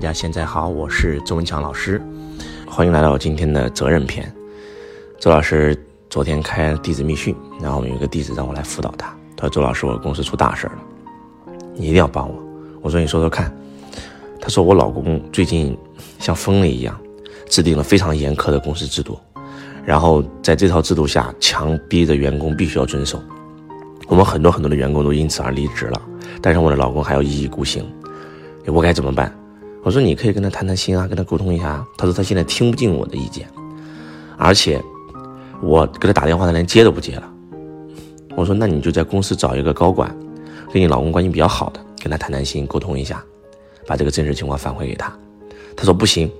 大家现在好，我是周文强老师，欢迎来到今天的责任篇。周老师昨天开弟子密训，然后有一个弟子让我来辅导他，他说：“周老师，我公司出大事了，你一定要帮我。”我说：“你说说看。”他说：“我老公最近像疯了一样，制定了非常严苛的公司制度，然后在这套制度下，强逼着员工必须要遵守。我们很多很多的员工都因此而离职了，但是我的老公还要一意孤行，我该怎么办？”我说：“你可以跟他谈谈心啊，跟他沟通一下。”他说：“他现在听不进我的意见，而且我给他打电话，他连接都不接了。”我说：“那你就在公司找一个高管，跟你老公关系比较好的，跟他谈谈心，沟通一下，把这个真实情况反馈给他。”他说：“不行，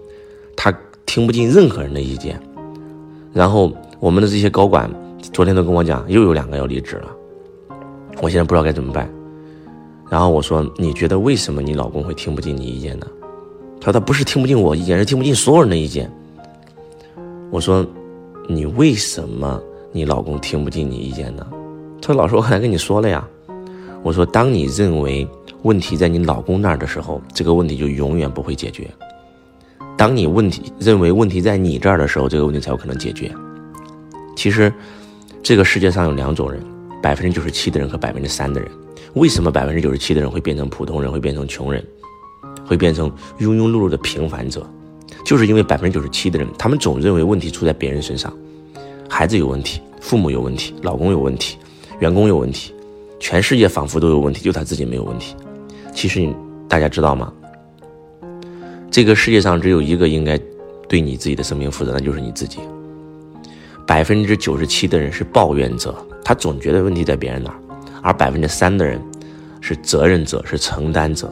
他听不进任何人的意见。”然后我们的这些高管昨天都跟我讲，又有两个要离职了。我现在不知道该怎么办。然后我说：“你觉得为什么你老公会听不进你意见呢？”他说他不是听不进我意见，是听不进所有人的意见。我说，你为什么你老公听不进你意见呢？他说老师，我刚才跟你说了呀。我说，当你认为问题在你老公那儿的时候，这个问题就永远不会解决；当你问题认为问题在你这儿的时候，这个问题才有可能解决。其实，这个世界上有两种人：百分之九十七的人和百分之三的人。为什么百分之九十七的人会变成普通人，会变成穷人？会变成庸庸碌碌的平凡者，就是因为百分之九十七的人，他们总认为问题出在别人身上，孩子有问题，父母有问题，老公有问题，员工有问题，全世界仿佛都有问题，就他自己没有问题。其实你大家知道吗？这个世界上只有一个应该对你自己的生命负责，那就是你自己。百分之九十七的人是抱怨者，他总觉得问题在别人那儿，而百分之三的人是责任者，是承担者。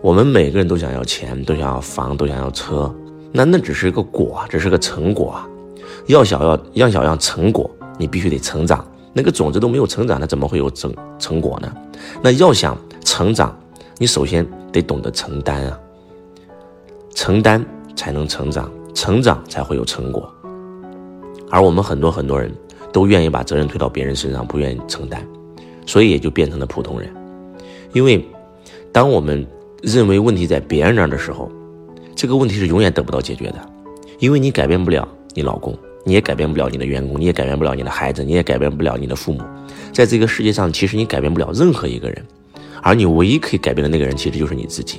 我们每个人都想要钱，都想要房，都想要车，那那只是一个果，只是个成果啊。要想要要想要成果，你必须得成长。那个种子都没有成长，它怎么会有成成果呢？那要想成长，你首先得懂得承担啊。承担才能成长，成长才会有成果。而我们很多很多人都愿意把责任推到别人身上，不愿意承担，所以也就变成了普通人。因为当我们认为问题在别人那儿的时候，这个问题是永远得不到解决的，因为你改变不了你老公，你也改变不了你的员工，你也改变不了你的孩子，你也改变不了你的父母，在这个世界上，其实你改变不了任何一个人，而你唯一可以改变的那个人，其实就是你自己。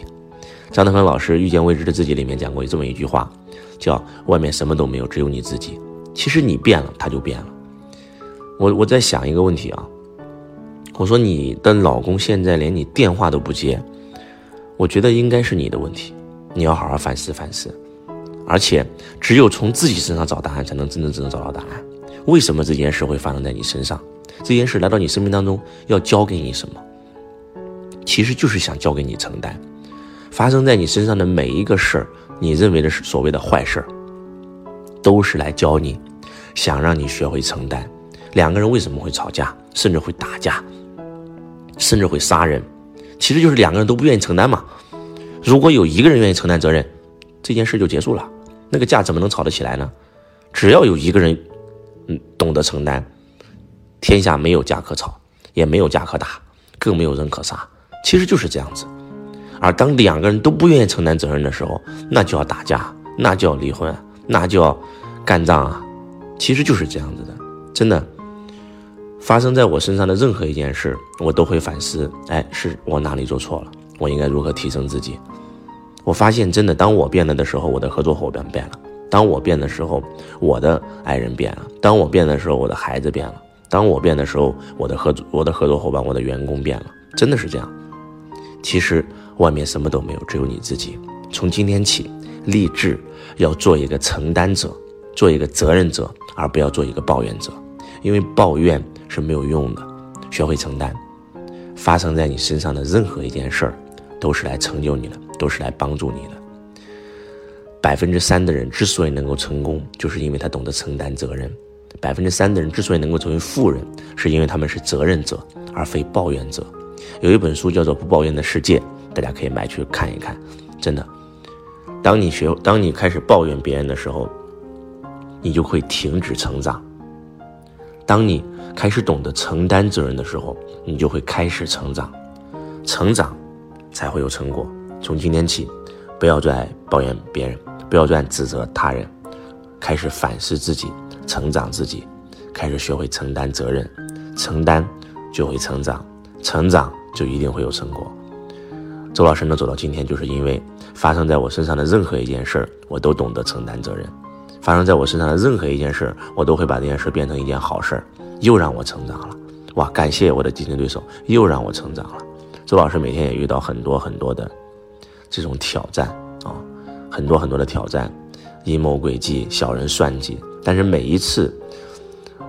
张德芬老师《遇见未知的自己》里面讲过这么一句话，叫“外面什么都没有，只有你自己”。其实你变了，他就变了。我我在想一个问题啊，我说你的老公现在连你电话都不接。我觉得应该是你的问题，你要好好反思反思，而且只有从自己身上找答案，才能真正真正找到答案。为什么这件事会发生在你身上？这件事来到你生命当中要教给你什么？其实就是想教给你承担。发生在你身上的每一个事儿，你认为的是所谓的坏事儿，都是来教你，想让你学会承担。两个人为什么会吵架，甚至会打架，甚至会杀人？其实就是两个人都不愿意承担嘛。如果有一个人愿意承担责任，这件事就结束了。那个架怎么能吵得起来呢？只要有一个人，嗯，懂得承担，天下没有架可吵，也没有架可打，更没有人可杀。其实就是这样子。而当两个人都不愿意承担责任的时候，那就要打架，那就要离婚，那就要干仗啊。其实就是这样子的，真的。发生在我身上的任何一件事，我都会反思。哎，是我哪里做错了？我应该如何提升自己？我发现，真的，当我变了的时候，我的合作伙伴变了；当我变的时候，我的爱人变了；当我变的时候，我的孩子变了；当我变的时候，我的合作我的合作伙伴、我的员工变了。真的是这样。其实外面什么都没有，只有你自己。从今天起，立志要做一个承担者，做一个责任者，而不要做一个抱怨者，因为抱怨。是没有用的，学会承担。发生在你身上的任何一件事儿，都是来成就你的，都是来帮助你的。百分之三的人之所以能够成功，就是因为他懂得承担责任。百分之三的人之所以能够成为富人，是因为他们是责任者，而非抱怨者。有一本书叫做《不抱怨的世界》，大家可以买去看一看。真的，当你学，当你开始抱怨别人的时候，你就会停止成长。当你开始懂得承担责任的时候，你就会开始成长，成长才会有成果。从今天起，不要再抱怨别人，不要再指责他人，开始反思自己，成长自己，开始学会承担责任，承担就会成长，成长就一定会有成果。周老师能走到今天，就是因为发生在我身上的任何一件事儿，我都懂得承担责任；发生在我身上的任何一件事，我都会把这件事变成一件好事，又让我成长了。哇，感谢我的竞争对手，又让我成长了。周老师每天也遇到很多很多的这种挑战啊，很多很多的挑战，阴谋诡计、小人算计。但是每一次，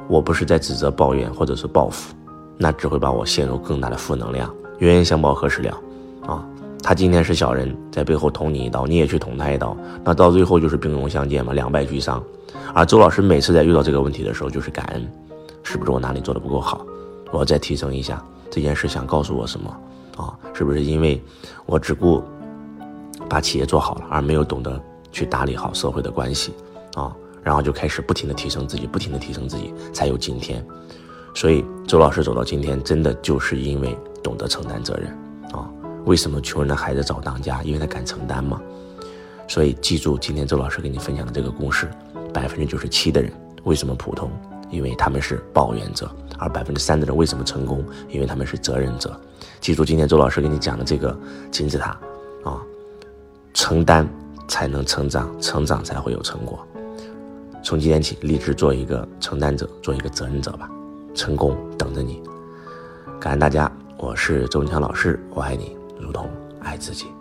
我不是在指责、抱怨或者是报复，那只会把我陷入更大的负能量。冤冤相报何时了？他今天是小人，在背后捅你一刀，你也去捅他一刀，那到最后就是兵戎相见嘛，两败俱伤。而周老师每次在遇到这个问题的时候，就是感恩，是不是我哪里做的不够好？我要再提升一下。这件事想告诉我什么？啊，是不是因为我只顾把企业做好了，而没有懂得去打理好社会的关系？啊，然后就开始不停的提升自己，不停的提升自己，才有今天。所以周老师走到今天，真的就是因为懂得承担责任。为什么穷人的孩子早当家？因为他敢承担嘛。所以记住今天周老师给你分享的这个公式：百分之九十七的人为什么普通？因为他们是抱怨者。而百分之三的人为什么成功？因为他们是责任者。记住今天周老师给你讲的这个金字塔啊，承担才能成长，成长才会有成果。从今天起，立志做一个承担者，做一个责任者吧。成功等着你。感恩大家，我是周文强老师，我爱你。如同爱自己。